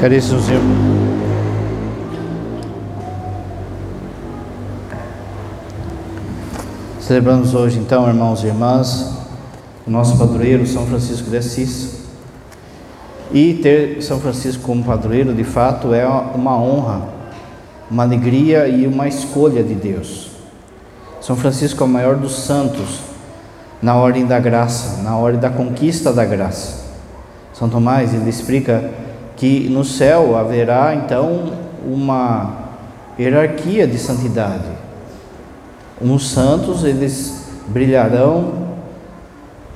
Caríssimos celebramos hoje então, irmãos e irmãs, o nosso padroeiro São Francisco de Assis. E ter São Francisco como padroeiro, de fato, é uma honra, uma alegria e uma escolha de Deus. São Francisco é o maior dos santos na ordem da graça, na ordem da conquista da graça. São Tomás ele explica que no céu haverá então uma hierarquia de santidade. Uns santos eles brilharão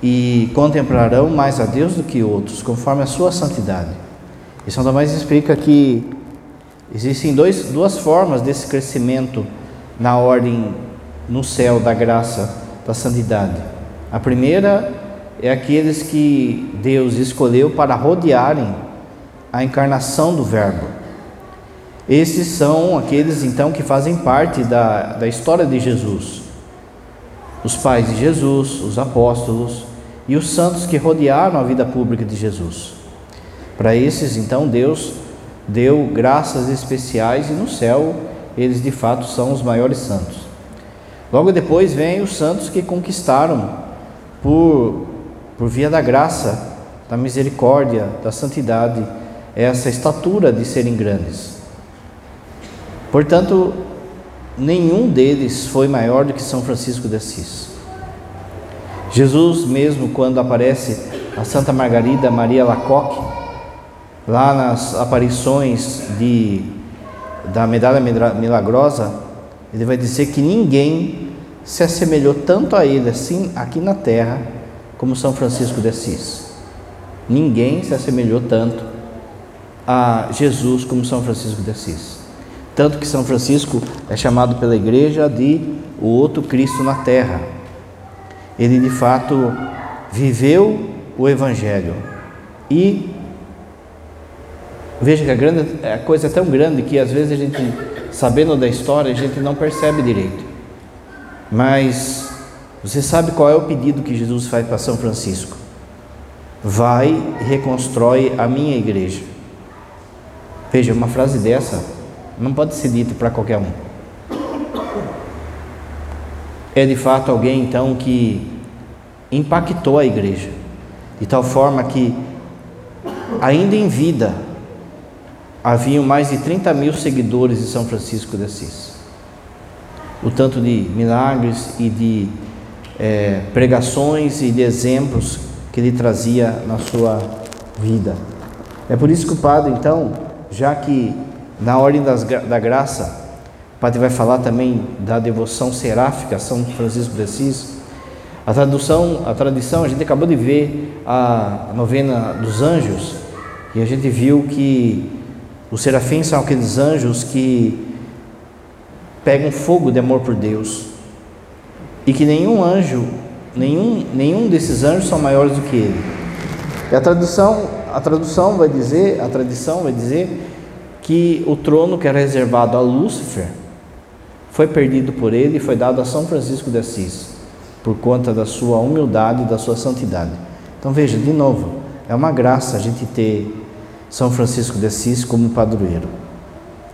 e contemplarão mais a Deus do que outros, conforme a sua santidade. E São Tomás explica que existem dois, duas formas desse crescimento na ordem no céu da graça, da santidade. A primeira é aqueles que Deus escolheu para rodearem a encarnação do Verbo. Esses são aqueles então que fazem parte da, da história de Jesus. Os pais de Jesus, os apóstolos e os santos que rodearam a vida pública de Jesus. Para esses, então, Deus deu graças especiais e no céu eles de fato são os maiores santos. Logo depois vem os santos que conquistaram por, por via da graça, da misericórdia, da santidade essa estatura de serem grandes. Portanto, nenhum deles foi maior do que São Francisco de Assis. Jesus, mesmo quando aparece a Santa Margarida Maria Lacoque, lá nas aparições de, da medalha milagrosa, ele vai dizer que ninguém se assemelhou tanto a ele assim aqui na terra como São Francisco de Assis. Ninguém se assemelhou tanto a Jesus como São Francisco de Assis. Tanto que São Francisco é chamado pela igreja de o outro Cristo na terra. Ele de fato viveu o Evangelho e veja que a, grande, a coisa é tão grande que às vezes a gente, sabendo da história, a gente não percebe direito. Mas você sabe qual é o pedido que Jesus faz para São Francisco? Vai e reconstrói a minha igreja. Veja, uma frase dessa não pode ser dita para qualquer um. É de fato alguém então que impactou a igreja, de tal forma que, ainda em vida, haviam mais de 30 mil seguidores de São Francisco de Assis. O tanto de milagres e de é, pregações e de exemplos que ele trazia na sua vida. É por isso que o padre, então, já que na ordem das, da graça, o padre vai falar também da devoção seráfica São Francisco de Assis. A tradução, a tradição, a gente acabou de ver a novena dos anjos e a gente viu que os serafins são aqueles anjos que pegam fogo de amor por Deus e que nenhum anjo, nenhum, nenhum desses anjos são maiores do que ele. E a tradução a tradução vai dizer, a tradição vai dizer que o trono que era reservado a Lúcifer foi perdido por ele e foi dado a São Francisco de Assis, por conta da sua humildade e da sua santidade. Então veja, de novo, é uma graça a gente ter São Francisco de Assis como padroeiro.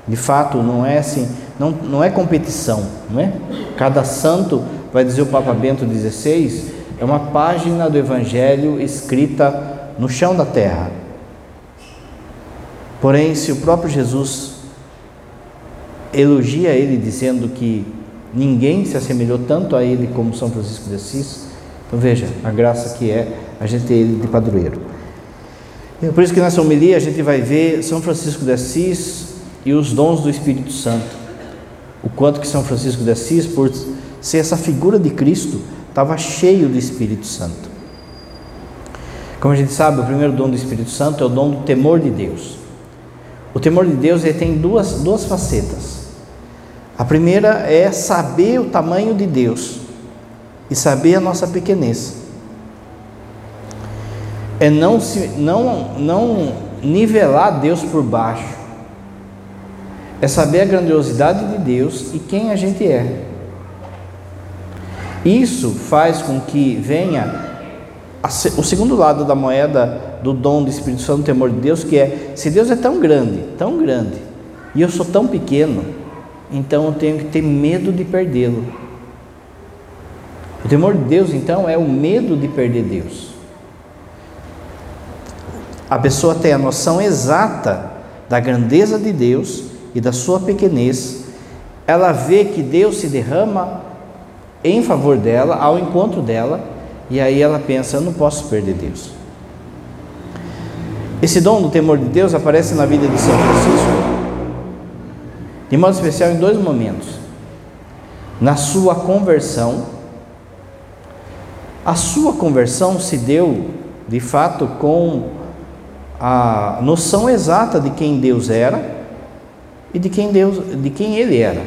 De fato, não é assim, não, não é competição, não é? Cada santo, vai dizer o Papa Bento XVI, é uma página do Evangelho escrita no chão da terra. Porém, se o próprio Jesus elogia ele dizendo que ninguém se assemelhou tanto a ele como São Francisco de Assis, então veja a graça que é a gente ter ele de padroeiro. É por isso que nessa homilia a gente vai ver São Francisco de Assis e os dons do Espírito Santo. O quanto que São Francisco de Assis, por ser essa figura de Cristo, estava cheio do Espírito Santo. Como a gente sabe, o primeiro dom do Espírito Santo é o dom do temor de Deus. O temor de Deus ele tem duas, duas facetas. A primeira é saber o tamanho de Deus e saber a nossa pequenez. É não, se, não, não nivelar Deus por baixo. É saber a grandiosidade de Deus e quem a gente é. Isso faz com que venha o segundo lado da moeda do dom do Espírito Santo, do temor de Deus, que é: se Deus é tão grande, tão grande, e eu sou tão pequeno, então eu tenho que ter medo de perdê-lo. O temor de Deus, então, é o medo de perder Deus. A pessoa tem a noção exata da grandeza de Deus e da sua pequenez. Ela vê que Deus se derrama em favor dela, ao encontro dela, e aí ela pensa: eu não posso perder Deus. Esse dom do temor de Deus aparece na vida de São Francisco, de modo especial em dois momentos. Na sua conversão, a sua conversão se deu de fato com a noção exata de quem Deus era e de quem Deus, de quem ele era.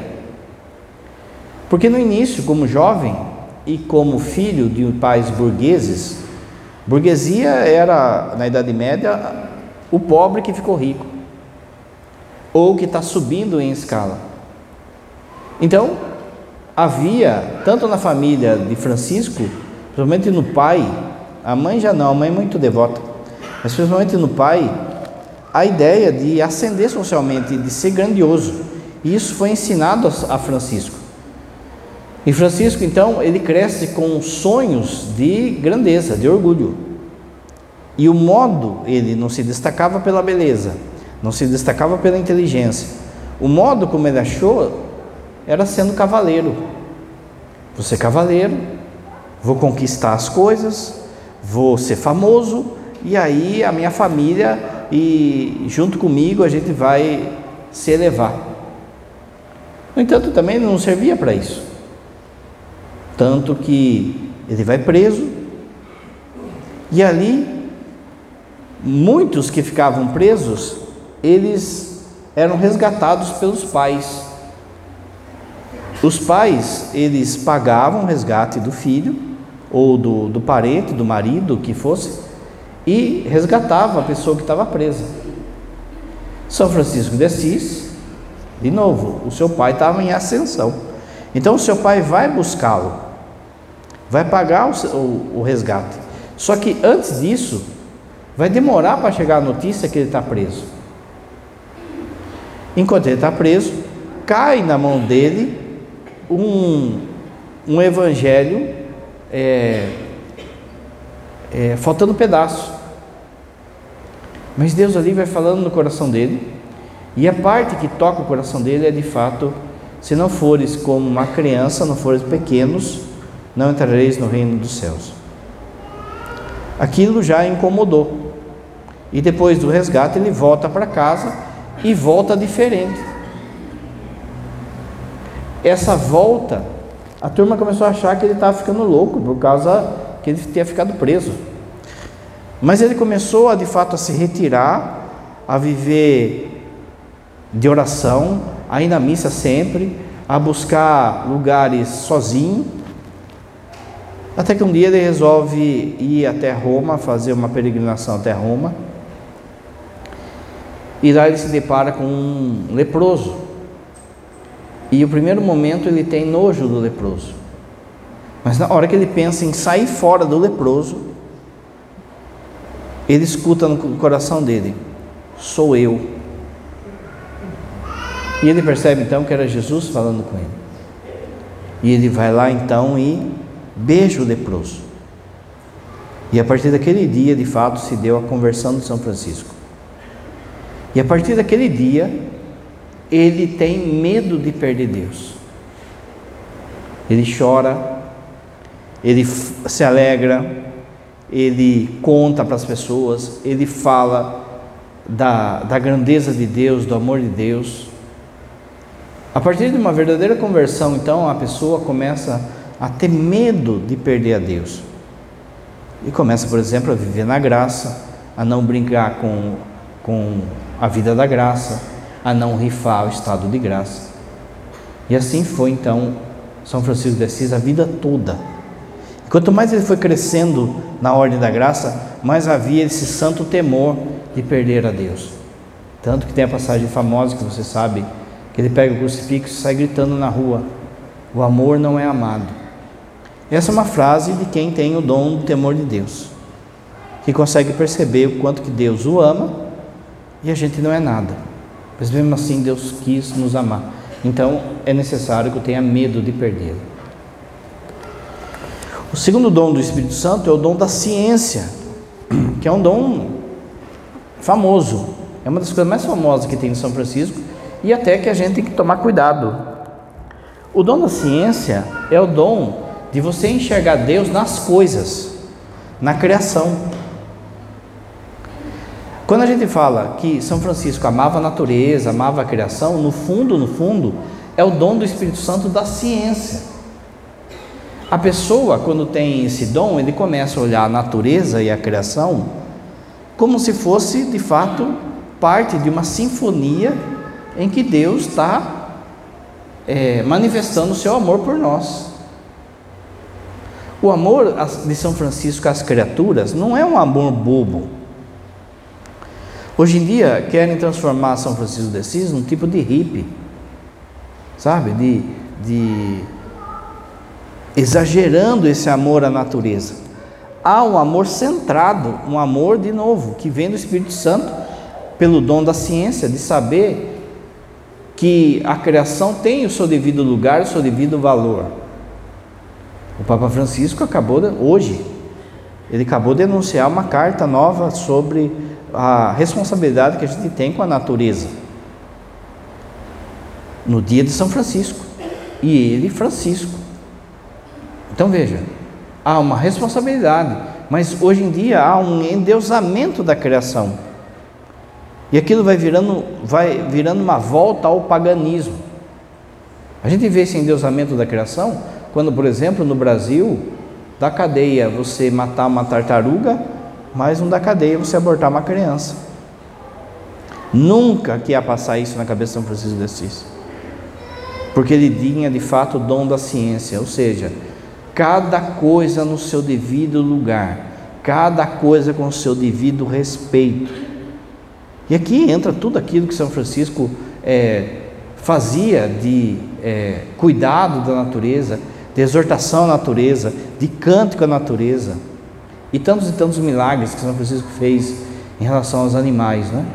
Porque no início, como jovem e como filho de pais burgueses, burguesia era na Idade Média o pobre que ficou rico ou que está subindo em escala. Então havia tanto na família de Francisco, principalmente no pai, a mãe já não, a mãe é muito devota, mas principalmente no pai, a ideia de ascender socialmente, de ser grandioso. E isso foi ensinado a Francisco. E Francisco, então, ele cresce com sonhos de grandeza, de orgulho. E o modo, ele não se destacava pela beleza, não se destacava pela inteligência. O modo como ele achou era sendo cavaleiro. Vou ser cavaleiro, vou conquistar as coisas, vou ser famoso, e aí a minha família e junto comigo a gente vai se elevar. No entanto, também não servia para isso. Tanto que ele vai preso e ali muitos que ficavam presos, eles eram resgatados pelos pais. Os pais, eles pagavam o resgate do filho ou do, do parente, do marido, que fosse, e resgatava a pessoa que estava presa. São Francisco de Assis, de novo, o seu pai estava em ascensão. Então o seu pai vai buscá-lo, vai pagar o, o, o, resgate. Só que antes disso, vai demorar para chegar a notícia que ele está preso. Enquanto ele está preso, cai na mão dele um, um evangelho é, é, faltando pedaço. Mas Deus ali vai falando no coração dele, e a parte que toca o coração dele é de fato: se não fores como uma criança, não fores pequenos, não entrareis no reino dos céus. Aquilo já incomodou. E depois do resgate, ele volta para casa e volta diferente. Essa volta, a turma começou a achar que ele estava ficando louco por causa que ele tinha ficado preso. Mas ele começou a de fato a se retirar, a viver de oração, a ir na missa sempre, a buscar lugares sozinho. Até que um dia ele resolve ir até Roma, fazer uma peregrinação até Roma. E lá ele se depara com um leproso. E o primeiro momento ele tem nojo do leproso. Mas na hora que ele pensa em sair fora do leproso, ele escuta no coração dele: Sou eu. E ele percebe então que era Jesus falando com ele. E ele vai lá então e beija o leproso. E a partir daquele dia, de fato, se deu a conversão de São Francisco. E a partir daquele dia, ele tem medo de perder Deus. Ele chora, ele se alegra, ele conta para as pessoas, ele fala da, da grandeza de Deus, do amor de Deus. A partir de uma verdadeira conversão, então, a pessoa começa a ter medo de perder a Deus. E começa, por exemplo, a viver na graça, a não brincar com, com a vida da graça, a não rifar o estado de graça. E assim foi então São Francisco de Assis a vida toda Quanto mais ele foi crescendo na ordem da graça, mais havia esse santo temor de perder a Deus. Tanto que tem a passagem famosa que você sabe, que ele pega o crucifixo e sai gritando na rua: O amor não é amado. Essa é uma frase de quem tem o dom do temor de Deus. que consegue perceber o quanto que Deus o ama e a gente não é nada. Mas mesmo assim Deus quis nos amar. Então é necessário que eu tenha medo de perdê-lo. O segundo dom do Espírito Santo é o dom da ciência, que é um dom famoso. É uma das coisas mais famosas que tem em São Francisco e até que a gente tem que tomar cuidado. O dom da ciência é o dom de você enxergar Deus nas coisas, na criação. Quando a gente fala que São Francisco amava a natureza, amava a criação, no fundo, no fundo, é o dom do Espírito Santo da ciência. A pessoa, quando tem esse dom, ele começa a olhar a natureza e a criação como se fosse, de fato, parte de uma sinfonia em que Deus está é, manifestando o seu amor por nós. O amor de São Francisco às criaturas não é um amor bobo. Hoje em dia querem transformar São Francisco de Assis num tipo de hippie, sabe? De, de exagerando esse amor à natureza. Há um amor centrado, um amor de novo, que vem do Espírito Santo, pelo dom da ciência, de saber que a criação tem o seu devido lugar, o seu devido valor. O Papa Francisco acabou, de, hoje, ele acabou de denunciar uma carta nova sobre a responsabilidade que a gente tem com a natureza. No dia de São Francisco. E ele, Francisco. Então veja, há uma responsabilidade, mas hoje em dia há um endeusamento da criação. E aquilo vai virando, vai virando uma volta ao paganismo. A gente vê esse endeusamento da criação quando, por exemplo, no Brasil, da cadeia você matar uma tartaruga, mas não da cadeia você abortar uma criança. Nunca que ia passar isso na cabeça de São Francisco de Assis. Porque ele tinha de fato o dom da ciência, ou seja, cada coisa no seu devido lugar, cada coisa com o seu devido respeito. E aqui entra tudo aquilo que São Francisco é, fazia de é, cuidado da natureza, de exortação à natureza, de cântico à natureza, e tantos e tantos milagres que São Francisco fez em relação aos animais, né?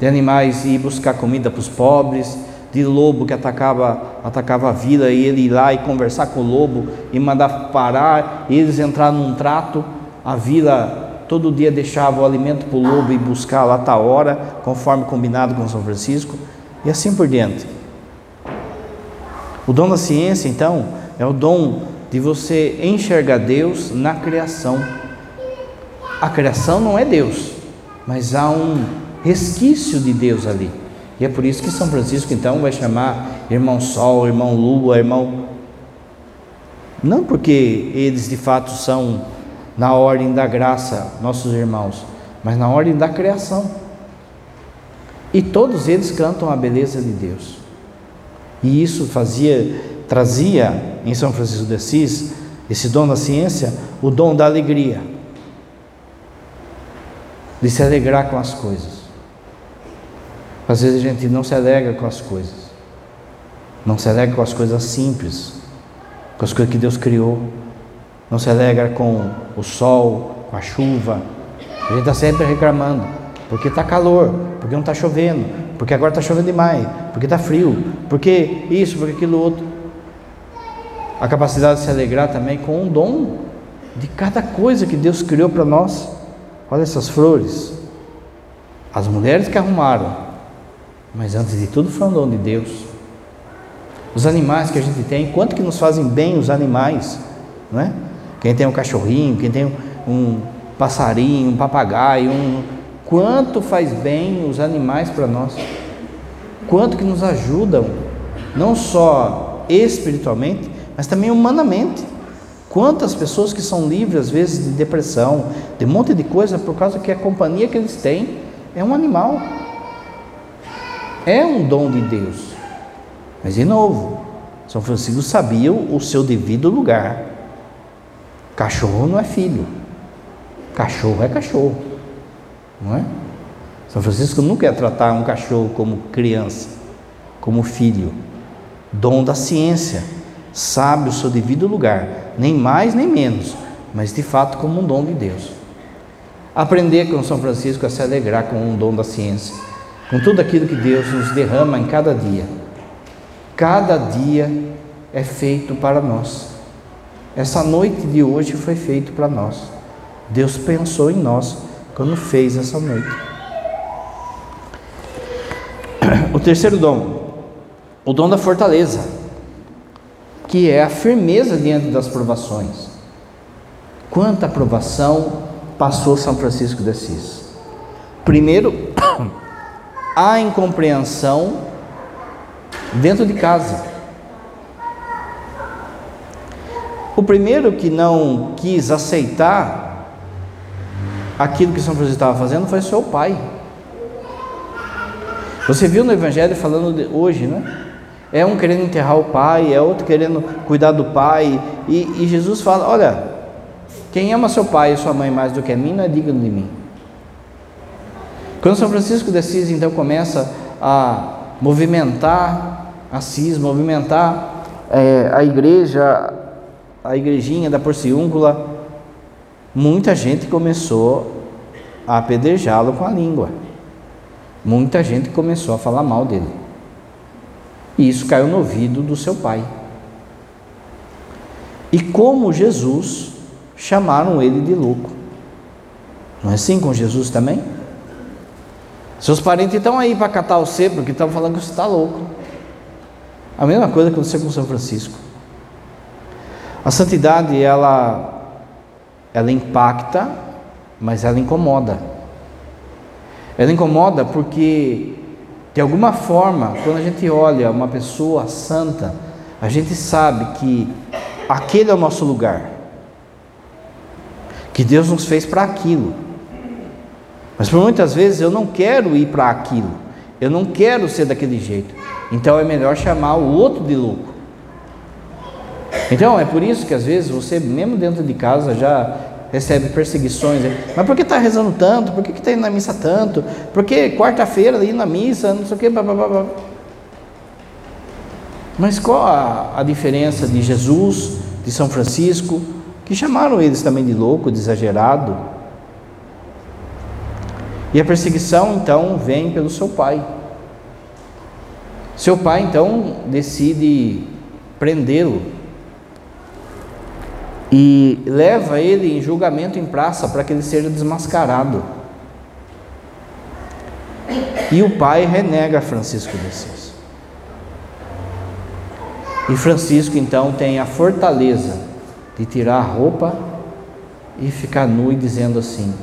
De animais ir buscar comida para os pobres, de lobo que atacava, atacava a vila e ele ir lá e conversar com o lobo e mandar parar, e eles entrar num trato, a vila todo dia deixava o alimento para o lobo e buscar lá tal hora, conforme combinado com São Francisco, e assim por diante. O dom da ciência, então, é o dom de você enxergar Deus na criação. A criação não é Deus, mas há um resquício de Deus ali. E é por isso que São Francisco então vai chamar irmão Sol, irmão Lua, irmão. Não porque eles de fato são na ordem da graça, nossos irmãos, mas na ordem da criação. E todos eles cantam a beleza de Deus. E isso fazia trazia em São Francisco de Assis, esse dom da ciência, o dom da alegria, de se alegrar com as coisas. Às vezes a gente não se alegra com as coisas, não se alegra com as coisas simples, com as coisas que Deus criou, não se alegra com o sol, com a chuva. A gente está sempre reclamando, porque está calor, porque não está chovendo, porque agora está chovendo demais, porque está frio, porque isso, porque aquilo outro a capacidade de se alegrar também com um dom de cada coisa que Deus criou para nós. Olha essas flores, as mulheres que arrumaram, mas antes de tudo foi um dom de Deus. Os animais que a gente tem, quanto que nos fazem bem os animais, não é? Quem tem um cachorrinho, quem tem um passarinho, um papagaio, um... quanto faz bem os animais para nós? Quanto que nos ajudam, não só espiritualmente, mas também humanamente. Quantas pessoas que são livres, às vezes, de depressão, de um monte de coisa, por causa que a companhia que eles têm é um animal. É um dom de Deus. Mas, de novo, São Francisco sabia o seu devido lugar. Cachorro não é filho. Cachorro é cachorro. Não é? São Francisco nunca ia tratar um cachorro como criança, como filho. Dom da ciência sabe o seu devido lugar, nem mais nem menos, mas de fato como um dom de Deus. Aprender com São Francisco a se alegrar com o dom da ciência, com tudo aquilo que Deus nos derrama em cada dia. Cada dia é feito para nós. Essa noite de hoje foi feito para nós. Deus pensou em nós quando fez essa noite. O terceiro dom, o dom da fortaleza, que é a firmeza diante das provações. Quanta provação passou São Francisco de Assis? Primeiro, a incompreensão dentro de casa. O primeiro que não quis aceitar aquilo que São Francisco estava fazendo foi seu pai. Você viu no Evangelho falando hoje, né? É um querendo enterrar o pai, é outro querendo cuidar do pai, e, e Jesus fala: Olha, quem ama seu pai e sua mãe mais do que a mim não é digno de mim. Quando São Francisco de Assis então começa a movimentar Assis, movimentar é, a igreja, a igrejinha da Porciúncula, muita gente começou a apedrejá-lo com a língua. Muita gente começou a falar mal dele. E isso caiu no ouvido do seu pai. E como Jesus, chamaram ele de louco. Não é assim com Jesus também? Seus parentes estão aí para catar você porque estão falando que você está louco. A mesma coisa aconteceu com São Francisco. A santidade, ela, ela impacta, mas ela incomoda. Ela incomoda porque, de alguma forma, quando a gente olha uma pessoa santa, a gente sabe que aquele é o nosso lugar, que Deus nos fez para aquilo. Mas por muitas vezes eu não quero ir para aquilo, eu não quero ser daquele jeito, então é melhor chamar o outro de louco. Então é por isso que às vezes você, mesmo dentro de casa, já recebe perseguições. Mas por que está rezando tanto? Por que está indo na missa tanto? Por que quarta-feira indo na missa, não sei o que. Mas qual a, a diferença de Jesus, de São Francisco, que chamaram eles também de louco, de exagerado? E a perseguição então vem pelo seu pai. Seu pai então decide prendê-lo e leva ele em julgamento em praça para que ele seja desmascarado. E o pai renega Francisco de Assis. E Francisco então tem a fortaleza de tirar a roupa e ficar nu e dizendo assim: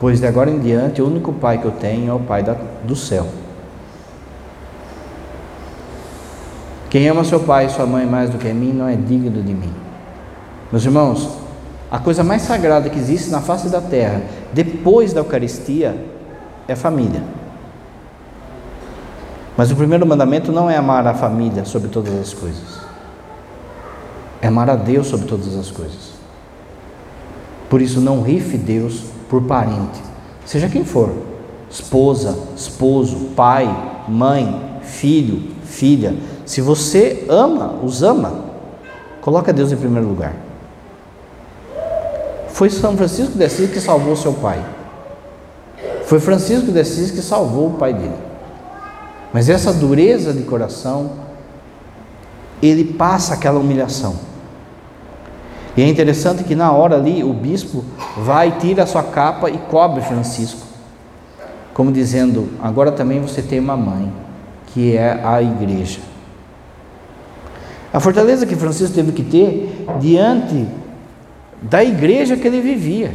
Pois de agora em diante o único pai que eu tenho é o pai da, do céu. Quem ama seu pai e sua mãe mais do que mim não é digno de mim. Meus irmãos, a coisa mais sagrada que existe na face da terra, depois da Eucaristia, é a família. Mas o primeiro mandamento não é amar a família sobre todas as coisas, é amar a Deus sobre todas as coisas. Por isso, não rife Deus por parente, seja quem for esposa, esposo, pai, mãe, filho, filha. Se você ama, os ama, coloca Deus em primeiro lugar. Foi São Francisco de Assis que salvou seu pai. Foi Francisco de Assis que salvou o pai dele. Mas essa dureza de coração, ele passa aquela humilhação. E é interessante que na hora ali o bispo vai, tira a sua capa e cobre Francisco, como dizendo: agora também você tem uma mãe, que é a igreja. A fortaleza que Francisco teve que ter diante da igreja que ele vivia.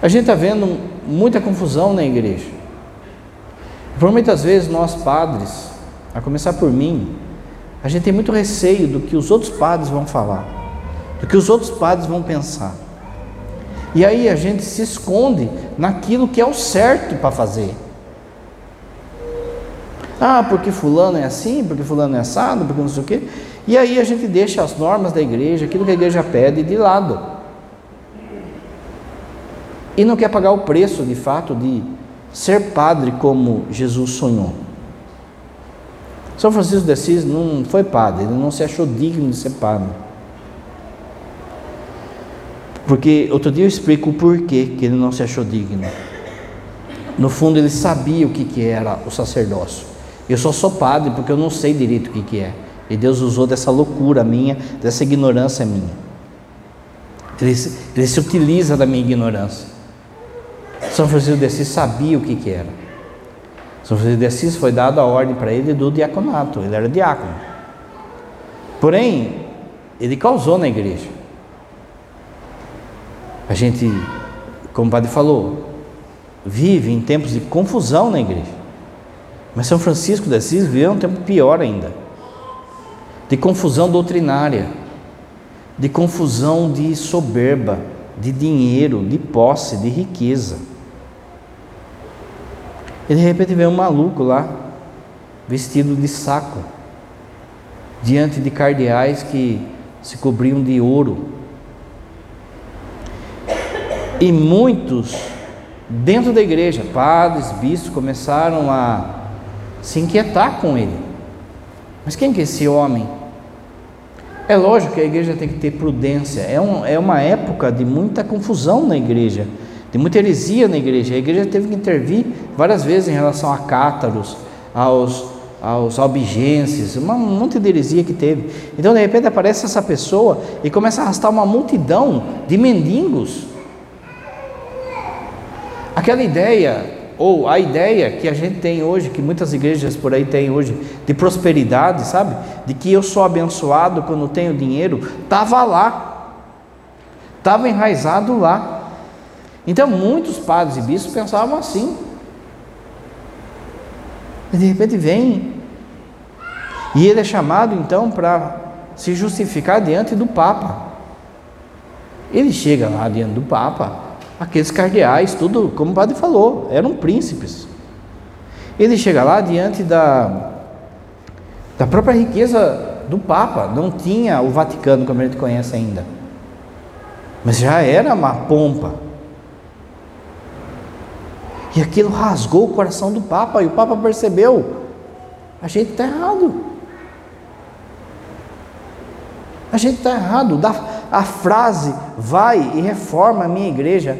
A gente está vendo muita confusão na igreja. Por muitas vezes nós padres, a começar por mim, a gente tem muito receio do que os outros padres vão falar, do que os outros padres vão pensar. E aí a gente se esconde naquilo que é o certo para fazer. Ah, porque fulano é assim, porque fulano é assado, porque não sei o quê. E aí a gente deixa as normas da igreja, aquilo que a igreja pede, de lado. E não quer pagar o preço, de fato, de ser padre como Jesus sonhou. São Francisco de Assis não foi padre, ele não se achou digno de ser padre. Porque outro dia eu explico o porquê que ele não se achou digno. No fundo, ele sabia o que, que era o sacerdócio. Eu só sou padre porque eu não sei direito o que, que é. E Deus usou dessa loucura minha, dessa ignorância minha. Ele, ele se utiliza da minha ignorância. São Francisco de Assis sabia o que, que era. São Francisco de Assis foi dada a ordem para ele do diaconato, ele era diácono. Porém, ele causou na igreja. A gente, como o padre falou, vive em tempos de confusão na igreja. Mas São Francisco de Assis viveu um tempo pior ainda de confusão doutrinária, de confusão de soberba, de dinheiro, de posse, de riqueza. E de repente vem um maluco lá, vestido de saco, diante de cardeais que se cobriam de ouro, e muitos dentro da igreja, padres, bispos, começaram a se inquietar com ele. Mas quem que é esse homem? É lógico que a igreja tem que ter prudência. É, um, é uma época de muita confusão na igreja, de muita heresia na igreja. A igreja teve que intervir várias vezes em relação a cátaros, aos, aos albigenses, um monte de heresia que teve. Então, de repente, aparece essa pessoa e começa a arrastar uma multidão de mendigos Aquela ideia, ou a ideia que a gente tem hoje, que muitas igrejas por aí têm hoje, de prosperidade, sabe? De que eu sou abençoado quando tenho dinheiro, estava lá, estava enraizado lá. Então muitos padres e bispos pensavam assim. E de repente vem, e ele é chamado então para se justificar diante do Papa. Ele chega lá diante do Papa, aqueles cardeais, tudo, como o padre falou, eram príncipes. Ele chega lá diante da, da própria riqueza do Papa, não tinha o Vaticano como a gente conhece ainda, mas já era uma pompa. E aquilo rasgou o coração do Papa, e o Papa percebeu: a gente está errado. A gente está errado. Dá, a frase vai e reforma a minha igreja,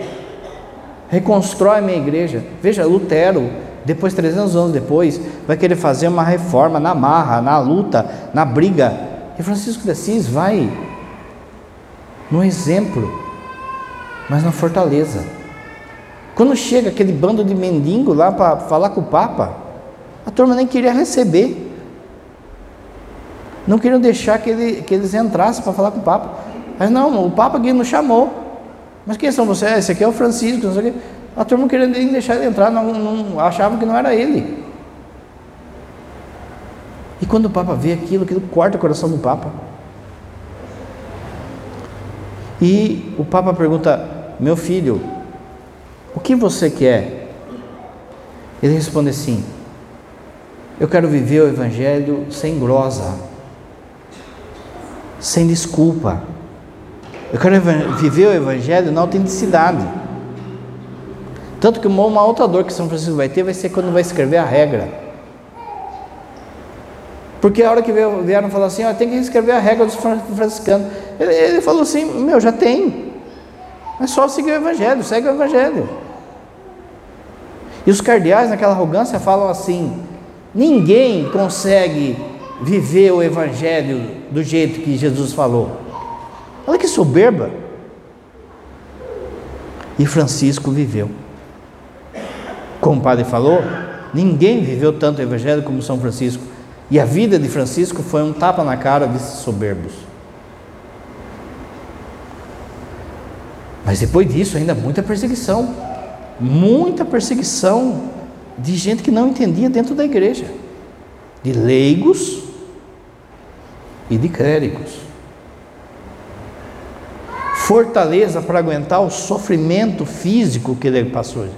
reconstrói a minha igreja. Veja, Lutero, depois, 300 anos depois, vai querer fazer uma reforma na marra, na luta, na briga. E Francisco de Assis vai no exemplo, mas na fortaleza. Quando chega aquele bando de mendigo lá para falar com o Papa, a turma nem queria receber. Não queriam deixar que, ele, que eles entrassem para falar com o Papa. Mas não, o Papa aqui nos chamou. Mas quem são vocês? Esse aqui é o Francisco, não sei o quê. A turma nem deixar ele entrar, não, não achava que não era ele. E quando o Papa vê aquilo, aquilo corta o coração do Papa. E o Papa pergunta: Meu filho, o que você quer? Ele responde assim: Eu quero viver o Evangelho sem grosa, sem desculpa. Eu quero viver o Evangelho na autenticidade. Tanto que uma outra dor que São Francisco vai ter vai ser quando vai escrever a regra. Porque a hora que vieram falar assim, ó, tem que escrever a regra dos franciscanos. Ele, ele falou assim, meu, já tem. É só seguir o Evangelho, segue o Evangelho. E os cardeais, naquela arrogância, falam assim: ninguém consegue viver o Evangelho do jeito que Jesus falou. Olha que soberba. E Francisco viveu. Como o padre falou, ninguém viveu tanto o Evangelho como São Francisco. E a vida de Francisco foi um tapa na cara desses soberbos. Mas depois disso, ainda muita perseguição. Muita perseguição de gente que não entendia dentro da igreja, de leigos e de clérigos fortaleza para aguentar o sofrimento físico que ele passou.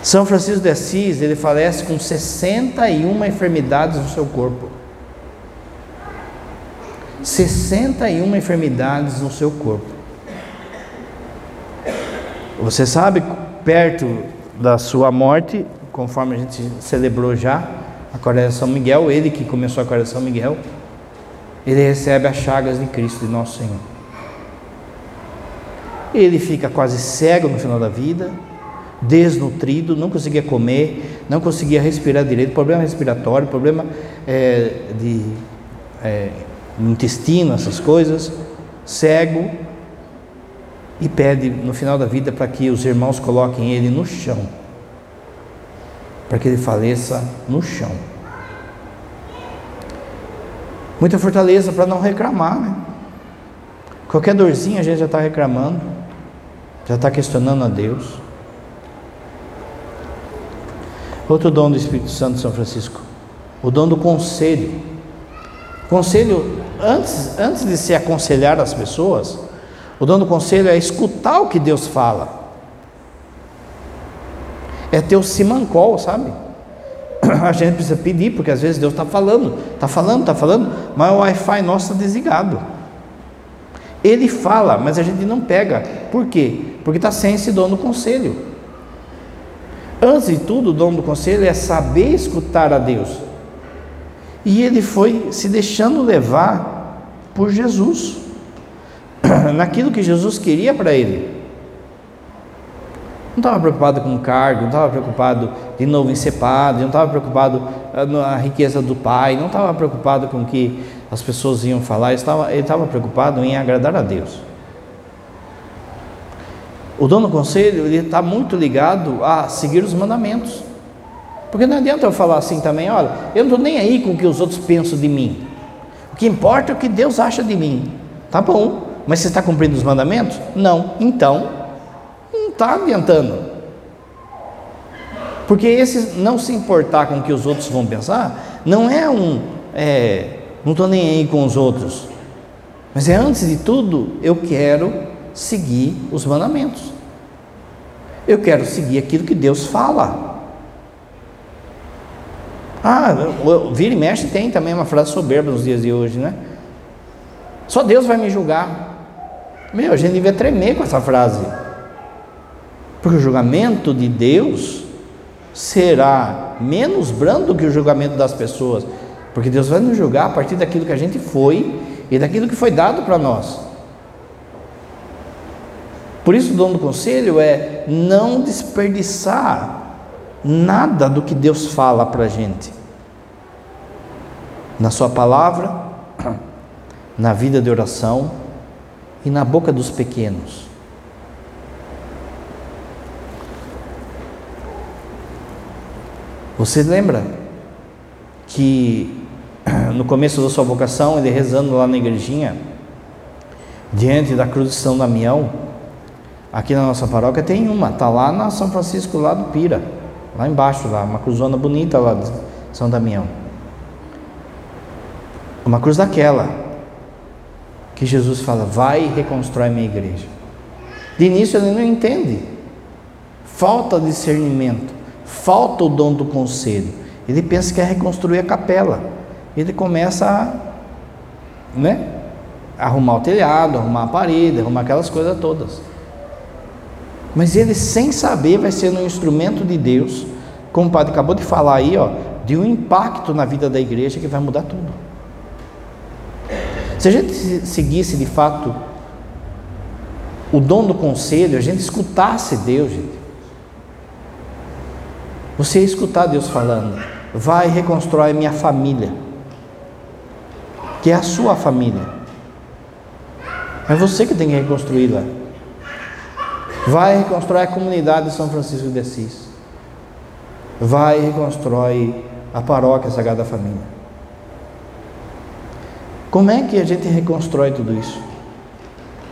São Francisco de Assis, ele falece com 61 enfermidades no seu corpo. 61 enfermidades no seu corpo. Você sabe, perto da sua morte, conforme a gente celebrou já, a Quaresma São Miguel, ele que começou a Quaresma São Miguel, ele recebe as chagas de Cristo, de nosso Senhor. Ele fica quase cego no final da vida, desnutrido, não conseguia comer, não conseguia respirar direito, problema respiratório, problema é, de é, intestino, essas coisas, cego, e pede no final da vida para que os irmãos coloquem ele no chão, para que ele faleça no chão. Muita fortaleza para não reclamar, né? Qualquer dorzinha a gente já está reclamando, já está questionando a Deus. Outro dom do Espírito Santo de São Francisco, o dom do conselho. Conselho, antes, antes de se aconselhar as pessoas, o dom do conselho é escutar o que Deus fala. É ter o simancol, sabe? A gente precisa pedir, porque às vezes Deus está falando, está falando, está falando, mas o Wi-Fi nosso está desligado. Ele fala, mas a gente não pega. Por quê? Porque está sem esse dom do conselho. Antes de tudo, o dom do conselho é saber escutar a Deus. E ele foi se deixando levar por Jesus, naquilo que Jesus queria para ele. Não estava preocupado com o cargo, não estava preocupado de novo em ser padre, não estava preocupado ah, na riqueza do pai, não estava preocupado com que as pessoas iam falar, estava, ele estava preocupado em agradar a Deus. O dono do conselho ele está muito ligado a seguir os mandamentos. Porque não adianta eu falar assim também, olha, eu não estou nem aí com o que os outros pensam de mim. O que importa é o que Deus acha de mim. Tá bom, mas você está cumprindo os mandamentos? Não. Então, não está adiantando. Porque esse não se importar com o que os outros vão pensar, não é um. É, não estou nem aí com os outros. Mas é antes de tudo, eu quero seguir os mandamentos. Eu quero seguir aquilo que Deus fala. Ah, vira e mexe tem também uma frase soberba nos dias de hoje, né? Só Deus vai me julgar. Meu, a gente devia tremer com essa frase. Porque o julgamento de Deus será menos brando que o julgamento das pessoas. Porque Deus vai nos julgar a partir daquilo que a gente foi e daquilo que foi dado para nós. Por isso, o dono do conselho é não desperdiçar nada do que Deus fala para a gente. Na Sua palavra, na vida de oração e na boca dos pequenos. Você lembra que no começo da sua vocação, ele rezando lá na igrejinha, diante da cruz de São Damião, aqui na nossa paróquia tem uma, está lá na São Francisco, lá do Pira, lá embaixo, lá, uma cruzona bonita lá de São Damião. Uma cruz daquela, que Jesus fala, vai e reconstrói minha igreja. De início ele não entende, falta discernimento, falta o dom do conselho. Ele pensa que é reconstruir a capela ele começa a né, arrumar o telhado, arrumar a parede, arrumar aquelas coisas todas. Mas ele, sem saber, vai ser um instrumento de Deus, como o padre acabou de falar aí, ó, de um impacto na vida da igreja que vai mudar tudo. Se a gente seguisse de fato o dom do conselho, a gente escutasse Deus, gente. Você ia escutar Deus falando, vai reconstrói minha família que é a sua família. É você que tem que reconstruí-la. Vai reconstruir a comunidade de São Francisco de Assis. Vai reconstrói a paróquia Sagrada Família. Como é que a gente reconstrói tudo isso?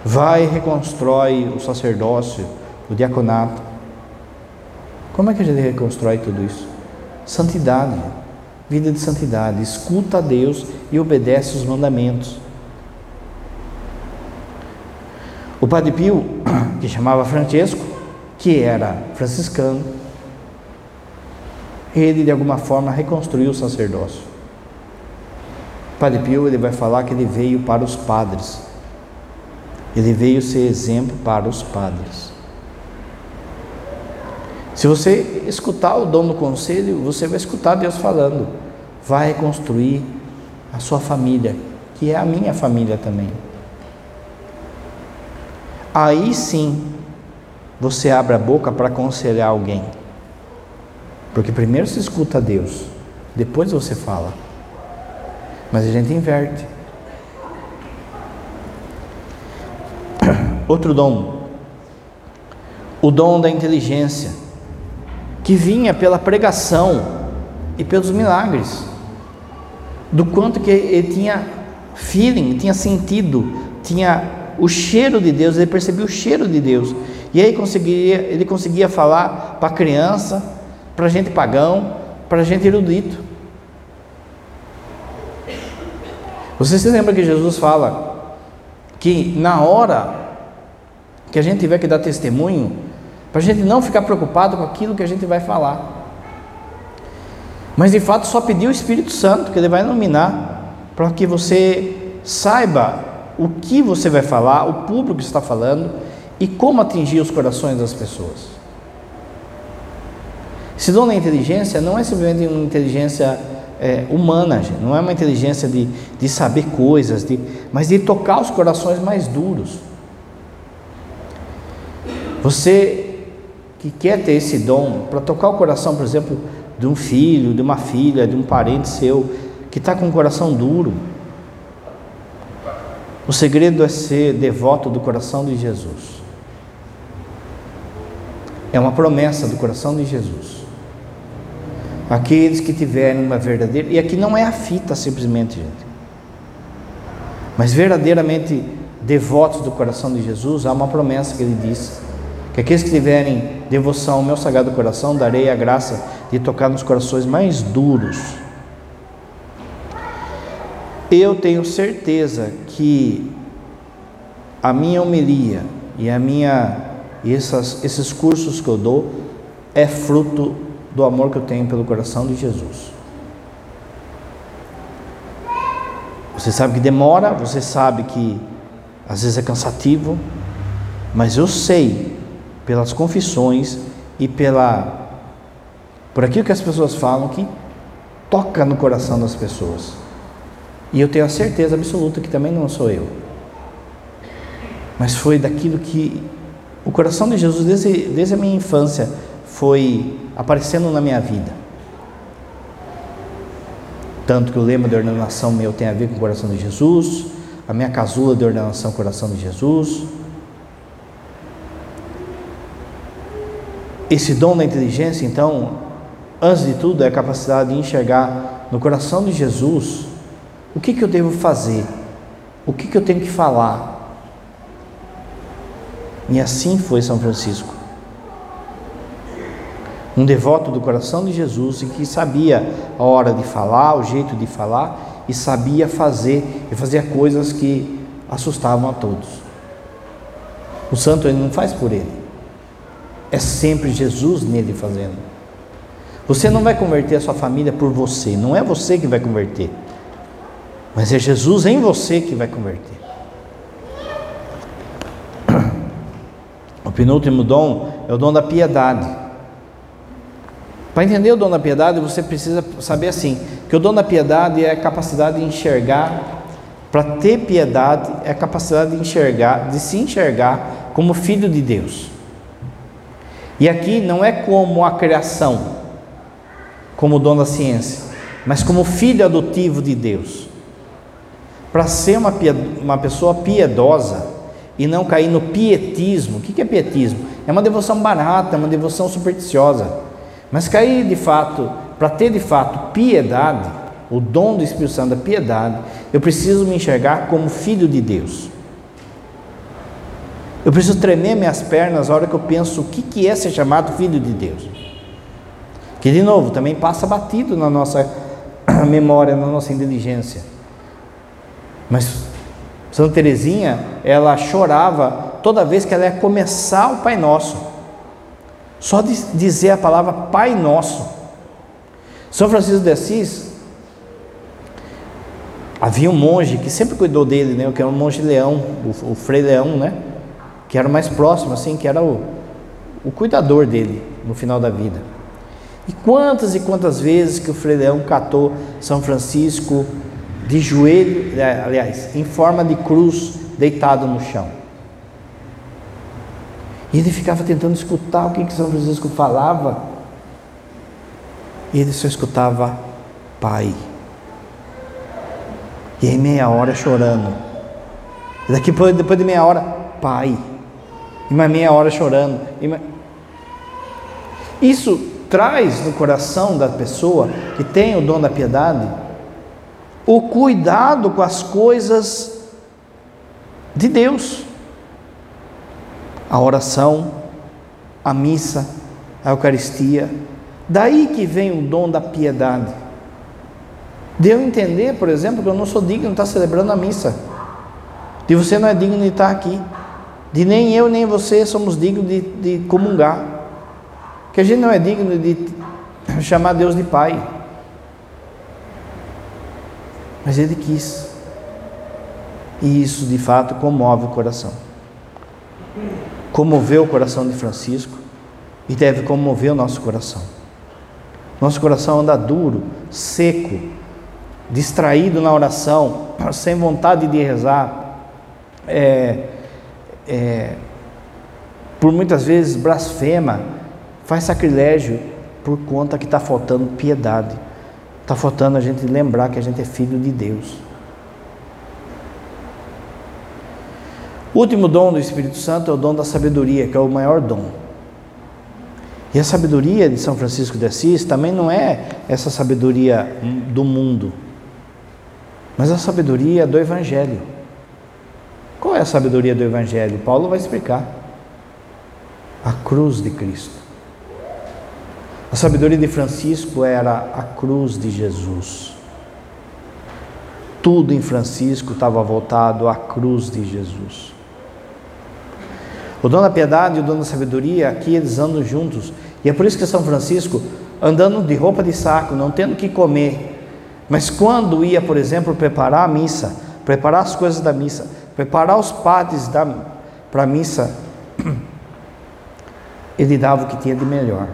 Vai reconstrói o sacerdócio, o diaconato. Como é que a gente reconstrói tudo isso? Santidade vida de santidade, escuta a Deus e obedece os mandamentos. O Padre Pio, que chamava Francesco, que era franciscano, ele de alguma forma reconstruiu o sacerdócio. O Padre Pio ele vai falar que ele veio para os padres. Ele veio ser exemplo para os padres. Se você escutar o dom do conselho, você vai escutar Deus falando. Vai reconstruir a sua família, que é a minha família também. aí sim você abre a boca para aconselhar alguém. Porque primeiro se escuta Deus, depois você fala. Mas a gente inverte. Outro dom, o dom da inteligência, que vinha pela pregação e pelos milagres, do quanto que ele tinha feeling, tinha sentido, tinha o cheiro de Deus, ele percebia o cheiro de Deus. E aí conseguia, ele conseguia falar para criança, para gente pagão, para gente erudito. Você se lembra que Jesus fala que na hora que a gente tiver que dar testemunho, para a gente não ficar preocupado com aquilo que a gente vai falar. Mas de fato só pedir o Espírito Santo, que ele vai iluminar, para que você saiba o que você vai falar, o público está falando e como atingir os corações das pessoas. Esse dom da inteligência não é simplesmente uma inteligência é, humana, não é uma inteligência de, de saber coisas, de, mas de tocar os corações mais duros. Você que quer ter esse dom para tocar o coração, por exemplo, de um filho, de uma filha, de um parente seu que está com o coração duro, o segredo é ser devoto do coração de Jesus. É uma promessa do coração de Jesus. Aqueles que tiverem uma verdadeira. E aqui não é a fita simplesmente, gente. Mas verdadeiramente devotos do coração de Jesus, há uma promessa que ele diz: que aqueles que tiverem devoção ao meu sagrado coração, darei a graça de tocar nos corações mais duros eu tenho certeza que a minha homilia e a minha essas, esses cursos que eu dou é fruto do amor que eu tenho pelo coração de Jesus. Você sabe que demora, você sabe que às vezes é cansativo, mas eu sei pelas confissões e pela por aquilo que as pessoas falam que toca no coração das pessoas. E eu tenho a certeza absoluta que também não sou eu. Mas foi daquilo que o coração de Jesus, desde, desde a minha infância, foi aparecendo na minha vida. Tanto que o lema de ordenação meu tem a ver com o coração de Jesus, a minha casula de ordenação coração de Jesus. Esse dom da inteligência, então, antes de tudo, é a capacidade de enxergar no coração de Jesus o que, que eu devo fazer? O que, que eu tenho que falar? E assim foi São Francisco. Um devoto do coração de Jesus e que sabia a hora de falar, o jeito de falar e sabia fazer e fazia coisas que assustavam a todos. O santo ele não faz por ele. É sempre Jesus nele fazendo. Você não vai converter a sua família por você, não é você que vai converter. Mas é Jesus em você que vai converter. O penúltimo dom é o dom da piedade. Para entender o dom da piedade, você precisa saber assim: que o dom da piedade é a capacidade de enxergar, para ter piedade, é a capacidade de enxergar, de se enxergar como filho de Deus. E aqui não é como a criação, como dom da ciência, mas como filho adotivo de Deus para ser uma, uma pessoa piedosa e não cair no pietismo. O que é pietismo? É uma devoção barata, é uma devoção supersticiosa. Mas cair de fato, para ter de fato piedade, o dom do Espírito Santo da piedade, eu preciso me enxergar como filho de Deus. Eu preciso tremer minhas pernas na hora que eu penso o que, que é ser chamado filho de Deus. Que, de novo, também passa batido na nossa memória, na nossa inteligência. Mas Santa Teresinha, ela chorava toda vez que ela ia começar o Pai Nosso. Só de dizer a palavra Pai Nosso. São Francisco de Assis, havia um monge que sempre cuidou dele, né, que era um monge leão, o, o Frei Leão, né, que era o mais próximo, assim, que era o, o cuidador dele no final da vida. E quantas e quantas vezes que o Frei Leão catou São Francisco de joelho, é, aliás, em forma de cruz, deitado no chão. E ele ficava tentando escutar o que, que São Francisco falava. E ele só escutava Pai. E aí meia hora chorando. E daqui depois de meia hora, Pai. E mais meia hora chorando. Isso traz no coração da pessoa que tem o dom da piedade o cuidado com as coisas de Deus. A oração, a missa, a Eucaristia. Daí que vem o dom da piedade. De eu entender, por exemplo, que eu não sou digno de estar celebrando a missa. De você não é digno de estar aqui. De nem eu nem você somos dignos de, de comungar. Que a gente não é digno de chamar Deus de Pai. Mas Ele quis. E isso de fato comove o coração. Comoveu o coração de Francisco e deve comover o nosso coração. Nosso coração anda duro, seco, distraído na oração, sem vontade de rezar, é, é, por muitas vezes blasfema, faz sacrilégio por conta que está faltando piedade, está faltando a gente lembrar que a gente é filho de Deus. O último dom do Espírito Santo é o dom da sabedoria, que é o maior dom. E a sabedoria de São Francisco de Assis também não é essa sabedoria do mundo mas a sabedoria do Evangelho. Qual é a sabedoria do Evangelho? Paulo vai explicar. A cruz de Cristo. A sabedoria de Francisco era a cruz de Jesus. Tudo em Francisco estava voltado à cruz de Jesus. O dom da piedade e o dom da sabedoria, aqui eles andam juntos. E é por isso que São Francisco, andando de roupa de saco, não tendo que comer, mas quando ia, por exemplo, preparar a missa, preparar as coisas da missa, preparar os padres para a missa, ele dava o que tinha de melhor.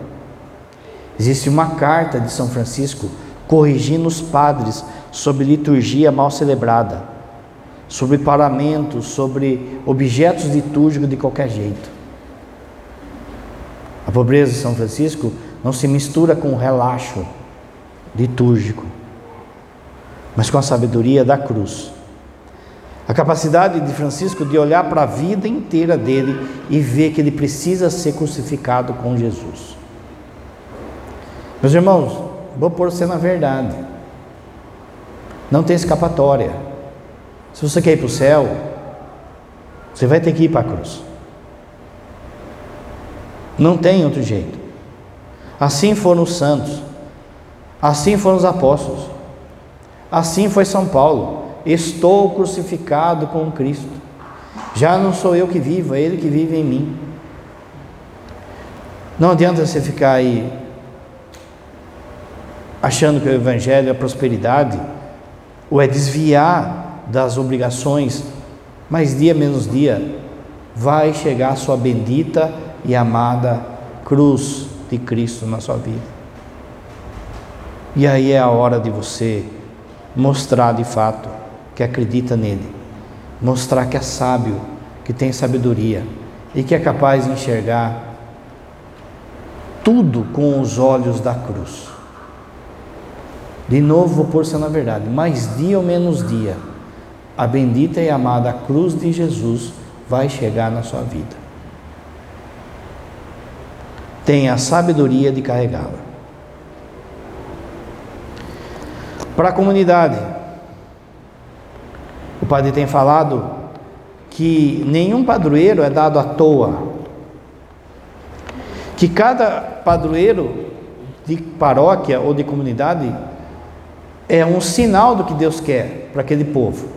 Existe uma carta de São Francisco corrigindo os padres sobre liturgia mal celebrada, sobre paramentos, sobre objetos litúrgicos de qualquer jeito. A pobreza de São Francisco não se mistura com o relaxo litúrgico mas com a sabedoria da cruz. A capacidade de Francisco de olhar para a vida inteira dele e ver que ele precisa ser crucificado com Jesus. Meus irmãos, vou pôr você na verdade. Não tem escapatória. Se você quer ir para o céu, você vai ter que ir para a cruz. Não tem outro jeito. Assim foram os santos, assim foram os apóstolos. Assim foi São Paulo: estou crucificado com Cristo. Já não sou eu que vivo, é Ele que vive em mim. Não adianta você ficar aí achando que o Evangelho é prosperidade, ou é desviar das obrigações, mas dia menos dia vai chegar a sua bendita e amada cruz de Cristo na sua vida. E aí é a hora de você mostrar de fato que acredita nele, mostrar que é sábio, que tem sabedoria e que é capaz de enxergar tudo com os olhos da cruz. De novo, vou pôr-se na verdade, mais dia ou menos dia, a bendita e amada cruz de Jesus vai chegar na sua vida. Tenha a sabedoria de carregá-la. para a comunidade. Padre tem falado que nenhum padroeiro é dado à toa, que cada padroeiro de paróquia ou de comunidade é um sinal do que Deus quer para aquele povo.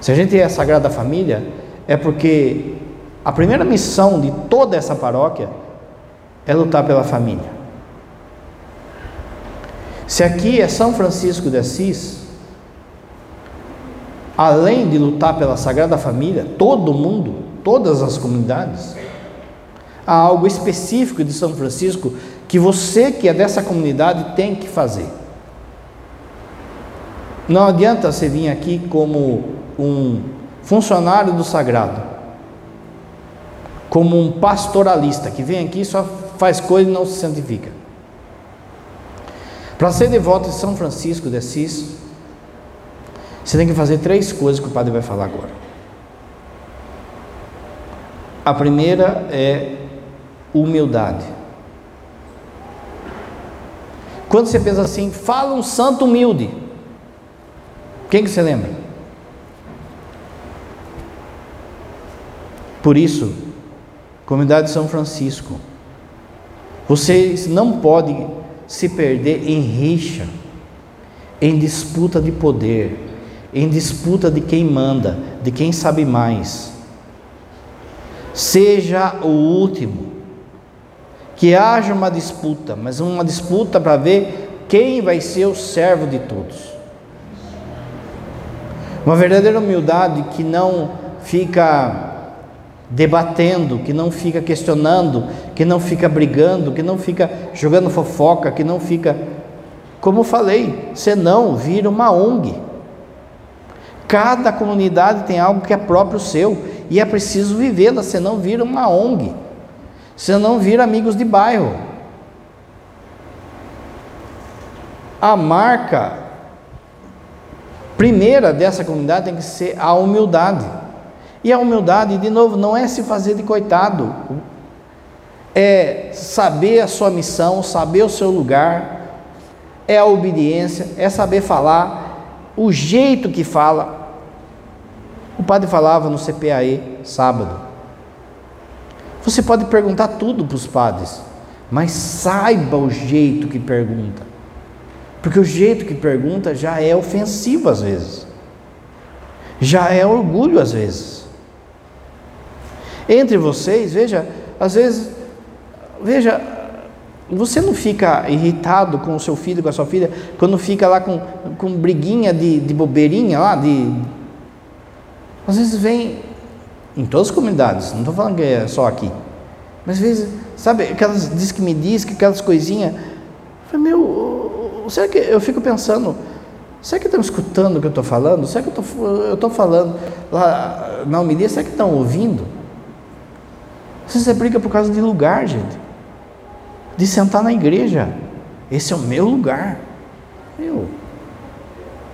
Se a gente é a Sagrada Família, é porque a primeira missão de toda essa paróquia é lutar pela família. Se aqui é São Francisco de Assis, além de lutar pela Sagrada Família, todo mundo, todas as comunidades, há algo específico de São Francisco que você que é dessa comunidade tem que fazer. Não adianta você vir aqui como um funcionário do sagrado. como um pastoralista que vem aqui só faz coisa e não se santifica. Para ser devoto de São Francisco de Assis, você tem que fazer três coisas que o padre vai falar agora. A primeira é humildade. Quando você pensa assim, fala um santo humilde. Quem que você lembra? Por isso, comunidade de São Francisco, vocês não podem se perder em rixa, em disputa de poder, em disputa de quem manda, de quem sabe mais. Seja o último. Que haja uma disputa, mas uma disputa para ver quem vai ser o servo de todos. Uma verdadeira humildade que não fica debatendo, que não fica questionando, que não fica brigando, que não fica jogando fofoca, que não fica. Como falei, senão vira uma ONG. Cada comunidade tem algo que é próprio seu e é preciso vivê-la, senão vira uma ONG, senão vira amigos de bairro. A marca primeira dessa comunidade tem que ser a humildade. E a humildade, de novo, não é se fazer de coitado, é saber a sua missão, saber o seu lugar, é a obediência, é saber falar, o jeito que fala, o padre falava no CPAE sábado. Você pode perguntar tudo para os padres, mas saiba o jeito que pergunta. Porque o jeito que pergunta já é ofensivo às vezes. Já é orgulho às vezes. Entre vocês, veja, às vezes, veja, você não fica irritado com o seu filho, com a sua filha, quando fica lá com, com briguinha de, de bobeirinha lá, de, às vezes vem em todas as comunidades, não estou falando que é só aqui, mas às vezes, sabe, aquelas diz que me diz que aquelas coisinhas, meu, será que eu fico pensando, será que estão escutando o que eu estou falando? Será que eu estou falando lá na homilia, será que estão ouvindo? Às vezes é briga por causa de lugar, gente, de sentar na igreja, esse é o meu lugar, meu.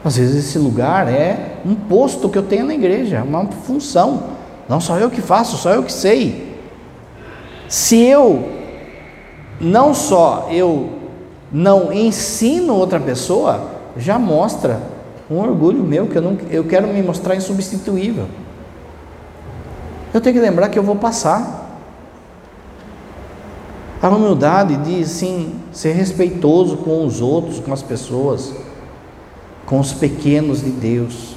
Às vezes esse lugar é um posto que eu tenho na igreja, uma função. Não só eu que faço, só eu que sei. Se eu não só eu não ensino outra pessoa, já mostra um orgulho meu que eu não eu quero me mostrar insubstituível. Eu tenho que lembrar que eu vou passar. A humildade de sim ser respeitoso com os outros, com as pessoas com os pequenos de Deus.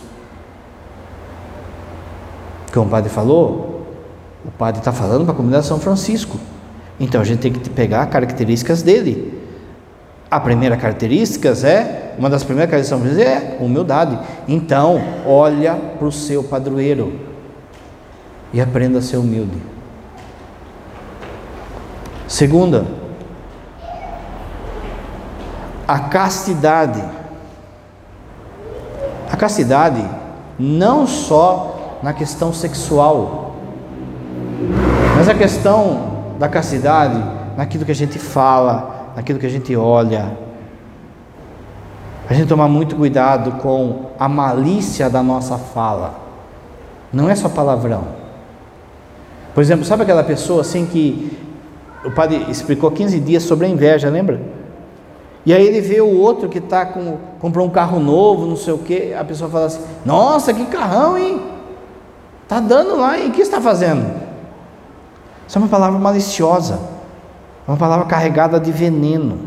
Como o padre falou, o padre está falando para a comunidade de São Francisco. Então a gente tem que pegar características dele. A primeira característica é, uma das primeiras características de São Francisco é humildade. Então, olha para o seu padroeiro e aprenda a ser humilde. Segunda, a castidade a castidade não só na questão sexual, mas a questão da castidade naquilo que a gente fala, naquilo que a gente olha. A gente tomar muito cuidado com a malícia da nossa fala. Não é só palavrão. Por exemplo, sabe aquela pessoa assim que o padre explicou 15 dias sobre a inveja, lembra? E aí ele vê o outro que está com comprou um carro novo, não sei o que, a pessoa fala assim: Nossa, que carrão, hein? Tá dando lá, e o que está fazendo? Isso é uma palavra maliciosa, uma palavra carregada de veneno.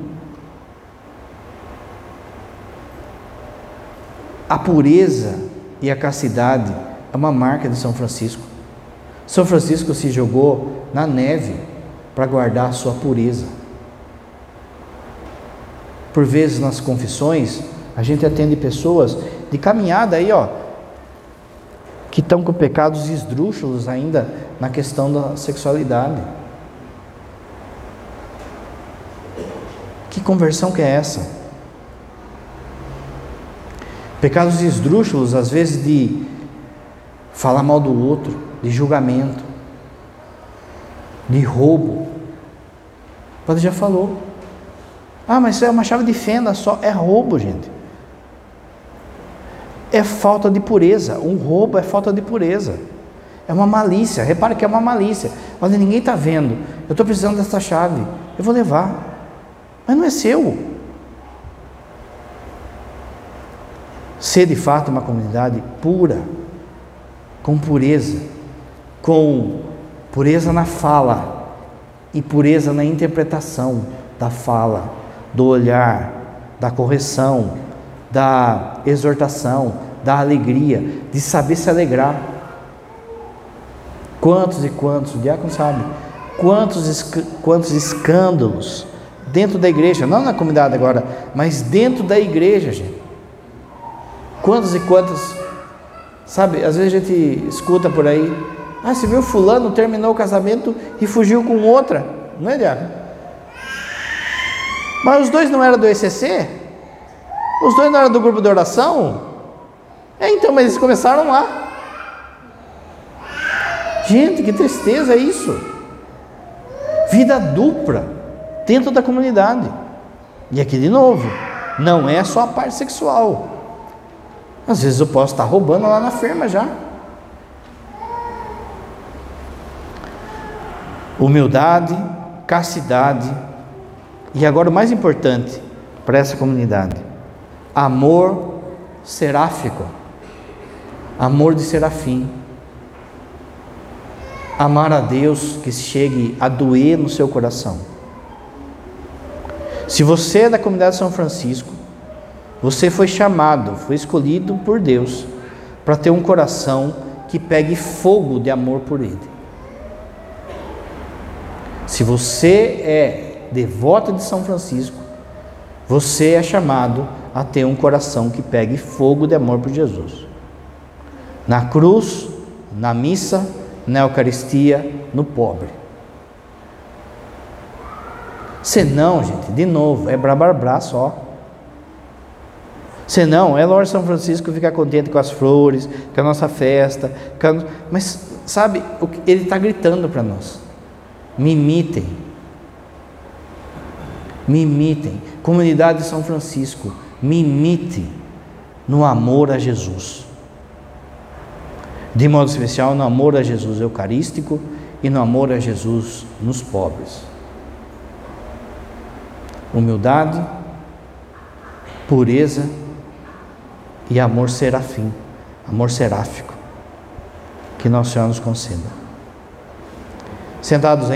A pureza e a castidade é uma marca de São Francisco. São Francisco se jogou na neve para guardar a sua pureza. Por vezes nas confissões, a gente atende pessoas de caminhada aí, ó, que estão com pecados esdrúxulos ainda na questão da sexualidade. Que conversão que é essa? Pecados esdrúxulos, às vezes de falar mal do outro, de julgamento. de roubo. O padre já falou. Ah, mas isso é uma chave de fenda só. É roubo, gente. É falta de pureza. Um roubo é falta de pureza. É uma malícia. Repare que é uma malícia. Olha, ninguém está vendo. Eu estou precisando dessa chave. Eu vou levar. Mas não é seu. Ser de fato uma comunidade pura, com pureza, com pureza na fala e pureza na interpretação da fala, do olhar, da correção, da exortação, da alegria, de saber se alegrar. Quantos e quantos, o diácono sabe, quantos, quantos escândalos dentro da igreja, não na comunidade agora, mas dentro da igreja, gente. Quantos e quantos, sabe, às vezes a gente escuta por aí, ah, você viu fulano terminou o casamento e fugiu com outra, não é, diácono? Mas os dois não eram do ECC? Os dois não eram do grupo de oração? É, então, mas eles começaram lá. Gente, que tristeza é isso. Vida dupla dentro da comunidade. E aqui de novo, não é só a parte sexual. Às vezes eu posso estar roubando lá na firma já. Humildade, castidade e agora o mais importante para essa comunidade: amor seráfico, amor de serafim. Amar a Deus que chegue a doer no seu coração. Se você é da comunidade de São Francisco, você foi chamado, foi escolhido por Deus para ter um coração que pegue fogo de amor por Ele. Se você é devoto de São Francisco, você é chamado a ter um coração que pegue fogo de amor por Jesus. Na cruz, na missa, na Eucaristia, no pobre. Senão, gente, de novo, é brabarbrá só. Senão, é Lorde São Francisco ficar contente com as flores, com a nossa festa, a... mas sabe, ele está gritando para nós: me imitem, me imitem, comunidade de São Francisco, me imite no amor a Jesus. De modo especial, no amor a Jesus eucarístico e no amor a Jesus nos pobres. Humildade, pureza, e amor serafim, amor seráfico. Que Nosso Senhor nos conceda. Sentados em